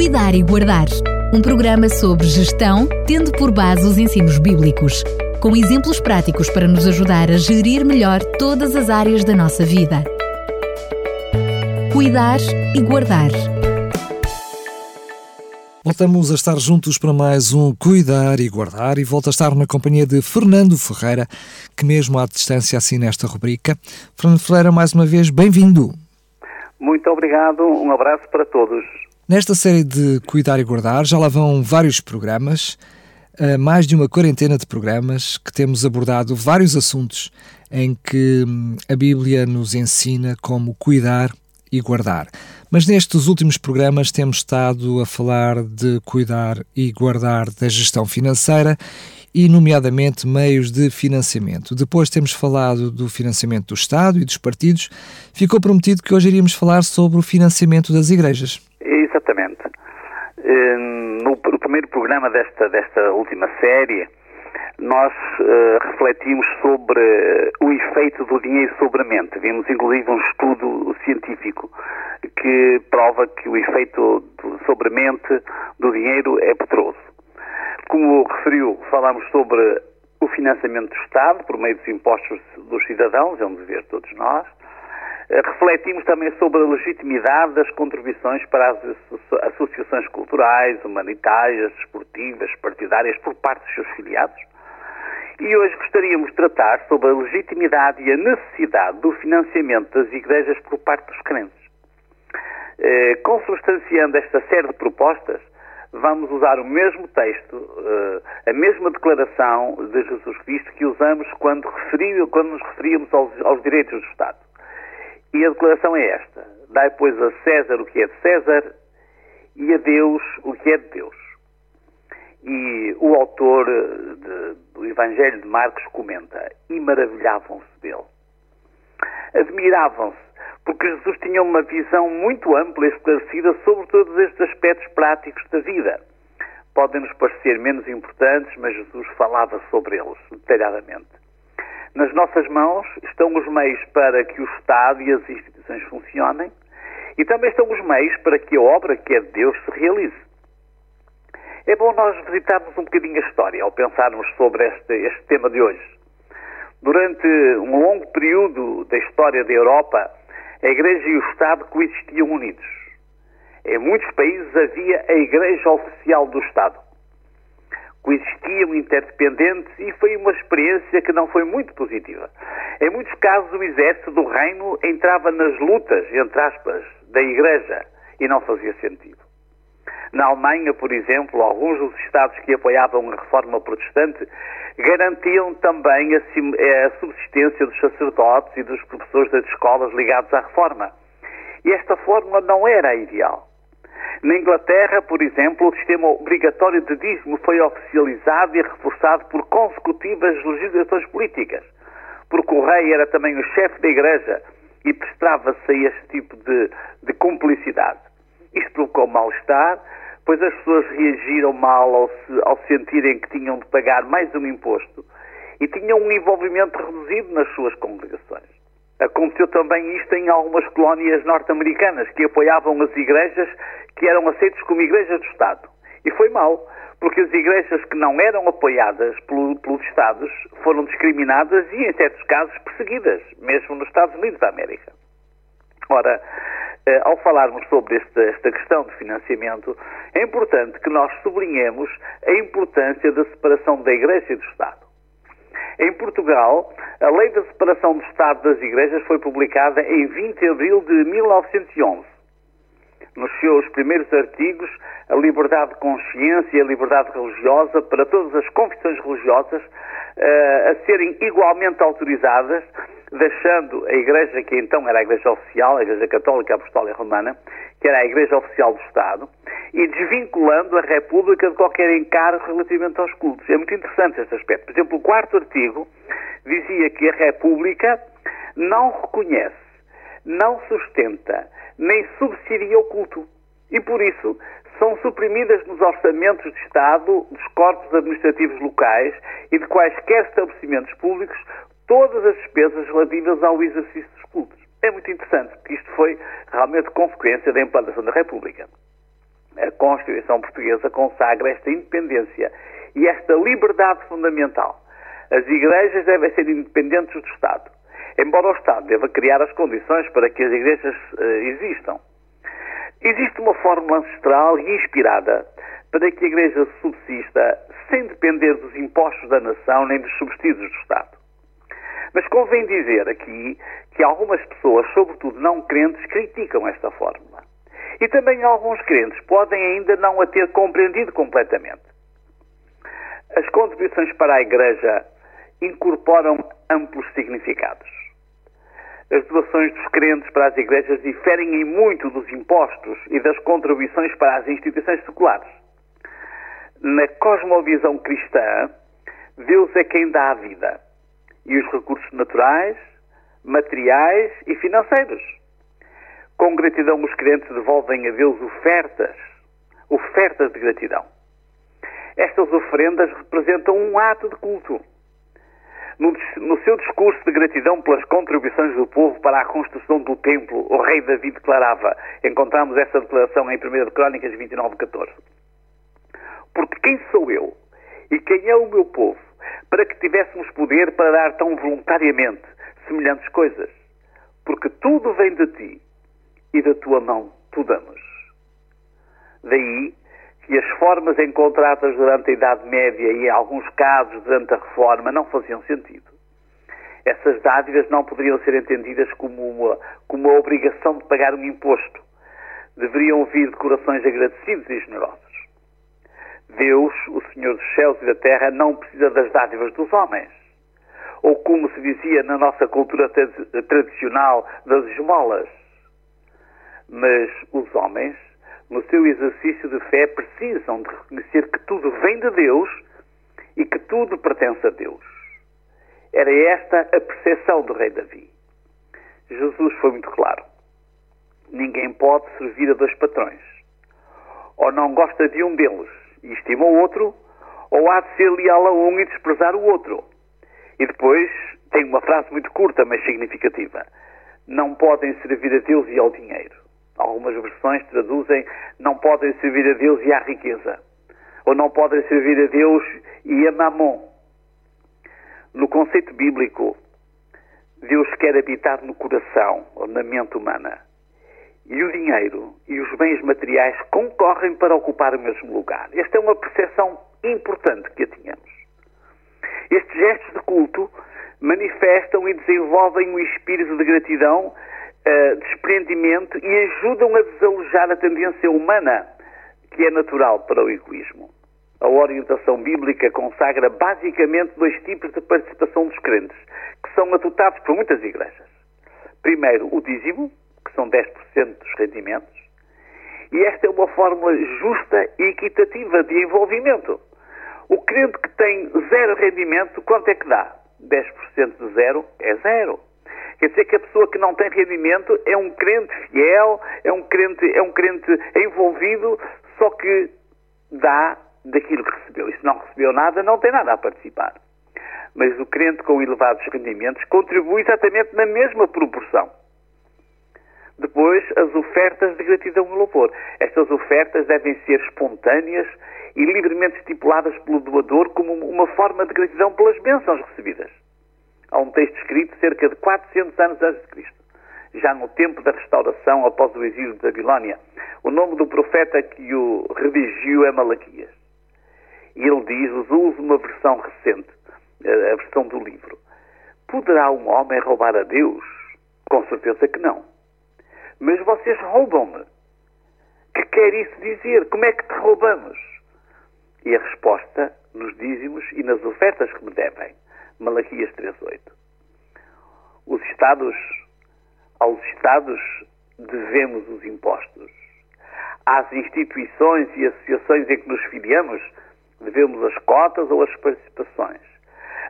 Cuidar e Guardar. Um programa sobre gestão, tendo por base os ensinos bíblicos, com exemplos práticos para nos ajudar a gerir melhor todas as áreas da nossa vida. Cuidar e Guardar. Voltamos a estar juntos para mais um Cuidar e Guardar e volto a estar na companhia de Fernando Ferreira, que mesmo à distância assina esta rubrica. Fernando Ferreira, mais uma vez, bem-vindo. Muito obrigado, um abraço para todos. Nesta série de Cuidar e Guardar já lá vão vários programas, eh, mais de uma quarentena de programas que temos abordado vários assuntos em que hum, a Bíblia nos ensina como cuidar e guardar. Mas nestes últimos programas temos estado a falar de cuidar e guardar da gestão financeira e, nomeadamente, meios de financiamento. Depois temos falado do financiamento do Estado e dos partidos. Ficou prometido que hoje iríamos falar sobre o financiamento das igrejas. Exatamente. Hum, no primeiro programa desta, desta última série, nós uh, refletimos sobre uh, o efeito do dinheiro sobre a mente. Vimos inclusive um estudo científico que prova que o efeito do, sobre a mente do dinheiro é poderoso. Como referiu, falámos sobre o financiamento do Estado por meio dos impostos dos cidadãos, é um dever de todos nós. Refletimos também sobre a legitimidade das contribuições para as associações culturais, humanitárias, esportivas, partidárias por parte dos seus filiados e hoje gostaríamos de tratar sobre a legitimidade e a necessidade do financiamento das igrejas por parte dos crentes. Eh, consubstanciando esta série de propostas, vamos usar o mesmo texto, eh, a mesma declaração de Jesus Cristo que usamos quando, quando nos referíamos aos, aos direitos do Estado. E a declaração é esta: Dai, pois, a César o que é de César e a Deus o que é de Deus. E o autor de, do Evangelho de Marcos comenta: E maravilhavam-se dele. Admiravam-se, porque Jesus tinha uma visão muito ampla e esclarecida sobre todos estes aspectos práticos da vida. Podem-nos parecer menos importantes, mas Jesus falava sobre eles detalhadamente. Nas nossas mãos estão os meios para que o Estado e as instituições funcionem e também estão os meios para que a obra que é de Deus se realize. É bom nós visitarmos um bocadinho a história ao pensarmos sobre este, este tema de hoje. Durante um longo período da história da Europa, a Igreja e o Estado coexistiam unidos. Em muitos países havia a Igreja Oficial do Estado. Coexistiam interdependentes e foi uma experiência que não foi muito positiva. Em muitos casos, o exército do reino entrava nas lutas, entre aspas, da Igreja e não fazia sentido. Na Alemanha, por exemplo, alguns dos Estados que apoiavam a reforma protestante garantiam também a, subsistência dos sacerdotes e dos professores das escolas ligados à reforma. E esta fórmula não era a ideal. Na Inglaterra, por exemplo, o sistema obrigatório de dízimo foi oficializado e reforçado por consecutivas legislações políticas, porque o rei era também o chefe da igreja e prestava-se a este tipo de, de cumplicidade. Isto provocou mal-estar, pois as pessoas reagiram mal ao, se, ao sentirem que tinham de pagar mais um imposto e tinham um envolvimento reduzido nas suas congregações. Aconteceu também isto em algumas colónias norte-americanas que apoiavam as igrejas que eram aceitas como igrejas do Estado. E foi mal, porque as igrejas que não eram apoiadas pelo, pelos Estados foram discriminadas e, em certos casos, perseguidas, mesmo nos Estados Unidos da América. Ora, eh, ao falarmos sobre esta, esta questão de financiamento, é importante que nós sublinhemos a importância da separação da Igreja e do Estado. Em Portugal, a Lei da Separação do Estado das Igrejas foi publicada em 20 de abril de 1911. Nos seus primeiros artigos, a liberdade de consciência e a liberdade religiosa para todas as confissões religiosas uh, a serem igualmente autorizadas deixando a Igreja, que então era a Igreja Oficial, a Igreja Católica Apostólica Romana, que era a Igreja Oficial do Estado, e desvinculando a República de qualquer encargo relativamente aos cultos. É muito interessante este aspecto. Por exemplo, o quarto artigo dizia que a República não reconhece, não sustenta, nem subsidia o culto. E por isso são suprimidas nos orçamentos de Estado, dos corpos administrativos locais e de quaisquer estabelecimentos públicos todas as despesas relativas ao exercício dos cultos. É muito interessante, porque isto foi realmente consequência da implantação da República. A Constituição Portuguesa consagra esta independência e esta liberdade fundamental. As igrejas devem ser independentes do Estado, embora o Estado deva criar as condições para que as igrejas uh, existam. Existe uma fórmula ancestral e inspirada para que a Igreja subsista sem depender dos impostos da nação nem dos subsídios do Estado. Mas convém dizer aqui que algumas pessoas, sobretudo não crentes, criticam esta fórmula. E também alguns crentes podem ainda não a ter compreendido completamente. As contribuições para a Igreja incorporam amplos significados. As doações dos crentes para as igrejas diferem em muito dos impostos e das contribuições para as instituições seculares. Na cosmovisão cristã, Deus é quem dá a vida e os recursos naturais, materiais e financeiros. Com gratidão, os crentes devolvem a Deus ofertas, ofertas de gratidão. Estas oferendas representam um ato de culto no, no, seu discurso de gratidão pelas contribuições do povo para a construção do templo, o rei Davi declarava, encontramos essa declaração em 1 Crónicas 29, 14. Porque quem sou eu e quem é o meu povo para que tivéssemos poder para dar tão voluntariamente semelhantes coisas? Porque tudo vem de ti e da tua mão tu damos. Daí que as formas encontradas durante a Idade Média e, em alguns casos, durante a Reforma, não faziam sentido. Essas dádivas não poderiam ser entendidas como uma, como uma obrigação de pagar um imposto. Deveriam vir de corações agradecidos e generosos. Deus, o Senhor dos céus e da terra, não precisa das dádivas dos homens. Ou como se dizia na nossa cultura tradicional, das esmolas. Mas os homens no seu exercício de fé, precisam de reconhecer que tudo vem de Deus e que tudo pertence a Deus. Era esta a percepção do rei Davi. Jesus foi muito claro. Ninguém pode servir a dois patrões. Ou não gosta de um deles e estima o outro, ou há de ser leal a um e desprezar o outro. E depois tem uma frase muito curta, mas significativa. Não podem servir a Deus e ao dinheiro. Algumas versões traduzem não podem servir a Deus e à riqueza. Ou não podem servir a Deus e a mamon. No conceito bíblico, Deus quer habitar no coração ou na mente humana. E o dinheiro e os bens materiais concorrem para ocupar o mesmo lugar. Esta é uma percepção importante que a tínhamos. Estes gestos de culto manifestam e desenvolvem um espírito de gratidão uh, desprendimento e ajudam a desalojar a tendência humana que é natural para o egoísmo. A orientação bíblica consagra basicamente dois tipos de participação dos crentes, que são adotados por muitas igrejas. Primeiro, o dízimo, são 10% dos rendimentos, e esta é uma fórmula justa e equitativa de envolvimento. O crente que tem zero rendimento, quanto é que dá? 10% de zero é zero. Quer dizer que a pessoa que não tem rendimento é um crente fiel, é um crente, é um crente envolvido, só que dá daquilo que recebeu. E se não recebeu nada, não tem nada a participar. Mas o crente com elevados rendimentos contribui exatamente na mesma proporção. Depois, as ofertas de gratidão e louvor. Estas ofertas devem ser espontâneas e livremente estipuladas pelo doador como uma forma de gratidão pelas bênçãos recebidas. Há um texto escrito cerca de 400 anos antes de Cristo, já no tempo da restauração após o exílio de Babilónia. O nome do profeta que o redigiu é Malaquias. E ele diz, usa uma versão recente, a versão do livro. Poderá um homem roubar a Deus? Com certeza que não. Mas vocês roubam-me. Que quer isso dizer? Como é que te roubamos? E a resposta nos dízimos e nas ofertas que me devem. Malaquias 3.8. Os Estados, aos Estados devemos os impostos. Às instituições e associações em que nos filiamos, devemos as cotas ou as participações.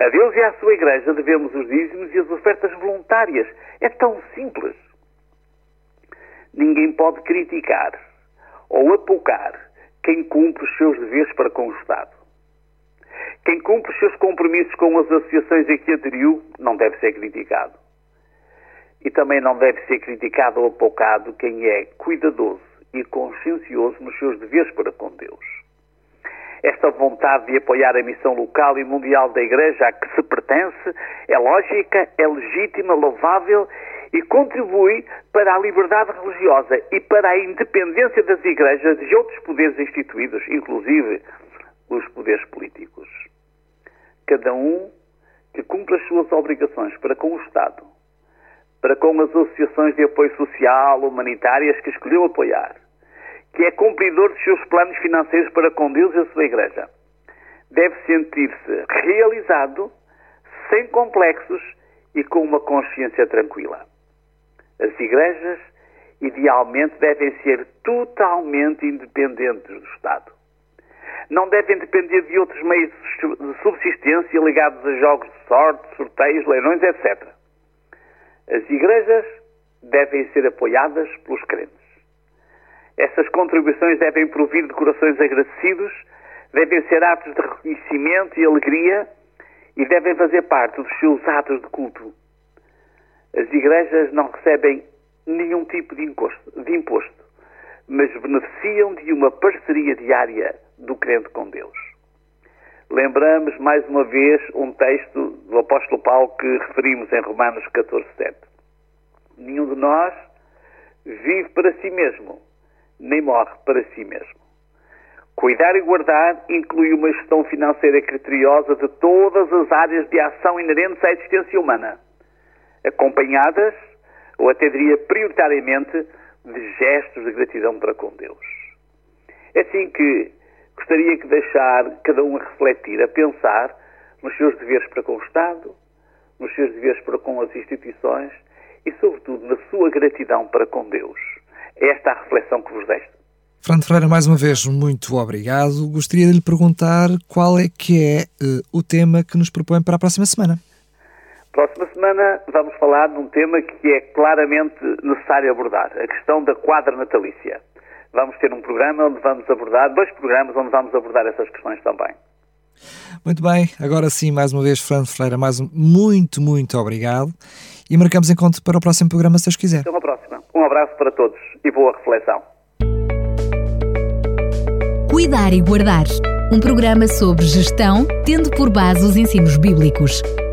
A Deus e à sua Igreja devemos os dízimos e as ofertas voluntárias. É tão simples. Ninguém pode criticar ou apocar quem cumpre os seus deveres para com o Estado. Quem cumpre os seus compromissos com as associações em que aderiu não deve ser criticado. E também não deve ser criticado ou apocado quem é cuidadoso e consciencioso nos seus deveres para com Deus. Esta vontade de apoiar a missão local e mundial da Igreja a que se pertence é lógica, é legítima, louvável e contribui para a liberdade religiosa e para a independência das igrejas e outros poderes instituídos, inclusive os poderes políticos. Cada um que cumpra as suas obrigações para com o Estado, para com as associações de apoio social, humanitárias que escolheu apoiar, que é cumpridor dos seus planos financeiros para com Deus e a sua Igreja, deve sentir-se realizado, sem complexos e com uma consciência tranquila. As igrejas, idealmente, devem ser totalmente independentes do Estado. Não devem depender de outros meios de subsistência ligados a jogos de sorte, sorteios, leilões, etc. As igrejas devem ser apoiadas pelos crentes. Essas contribuições devem provir de corações agradecidos, devem ser atos de reconhecimento e alegria e devem fazer parte dos seus atos de culto. As igrejas não recebem nenhum tipo de imposto, de imposto, mas beneficiam de uma parceria diária do crente com Deus. Lembramos mais uma vez um texto do apóstolo Paulo que referimos em Romanos 14, 7. Nenhum de nós vive para si mesmo, nem morre para si mesmo. Cuidar e guardar inclui uma gestão financeira criteriosa de todas as áreas de ação inerentes à existência humana acompanhadas, ou até diria prioritariamente, de gestos de gratidão para com Deus. É assim que gostaria que deixar cada um a refletir, a pensar nos seus deveres para com o Estado, nos seus deveres para com as instituições e, sobretudo, na sua gratidão para com Deus. É esta a reflexão que vos deixo. Fernando Ferreira, mais uma vez, muito obrigado. Gostaria de lhe perguntar qual é que é uh, o tema que nos propõe para a próxima semana. Próxima semana vamos falar de um tema que é claramente necessário abordar, a questão da quadra natalícia. Vamos ter um programa onde vamos abordar, dois programas onde vamos abordar essas questões também. Muito bem, agora sim, mais uma vez, Fernando Freira, mais um, muito, muito obrigado e marcamos encontro para o próximo programa, se Deus quiser. Até uma próxima. Um abraço para todos e boa reflexão. Cuidar e Guardar um programa sobre gestão, tendo por base os ensinos bíblicos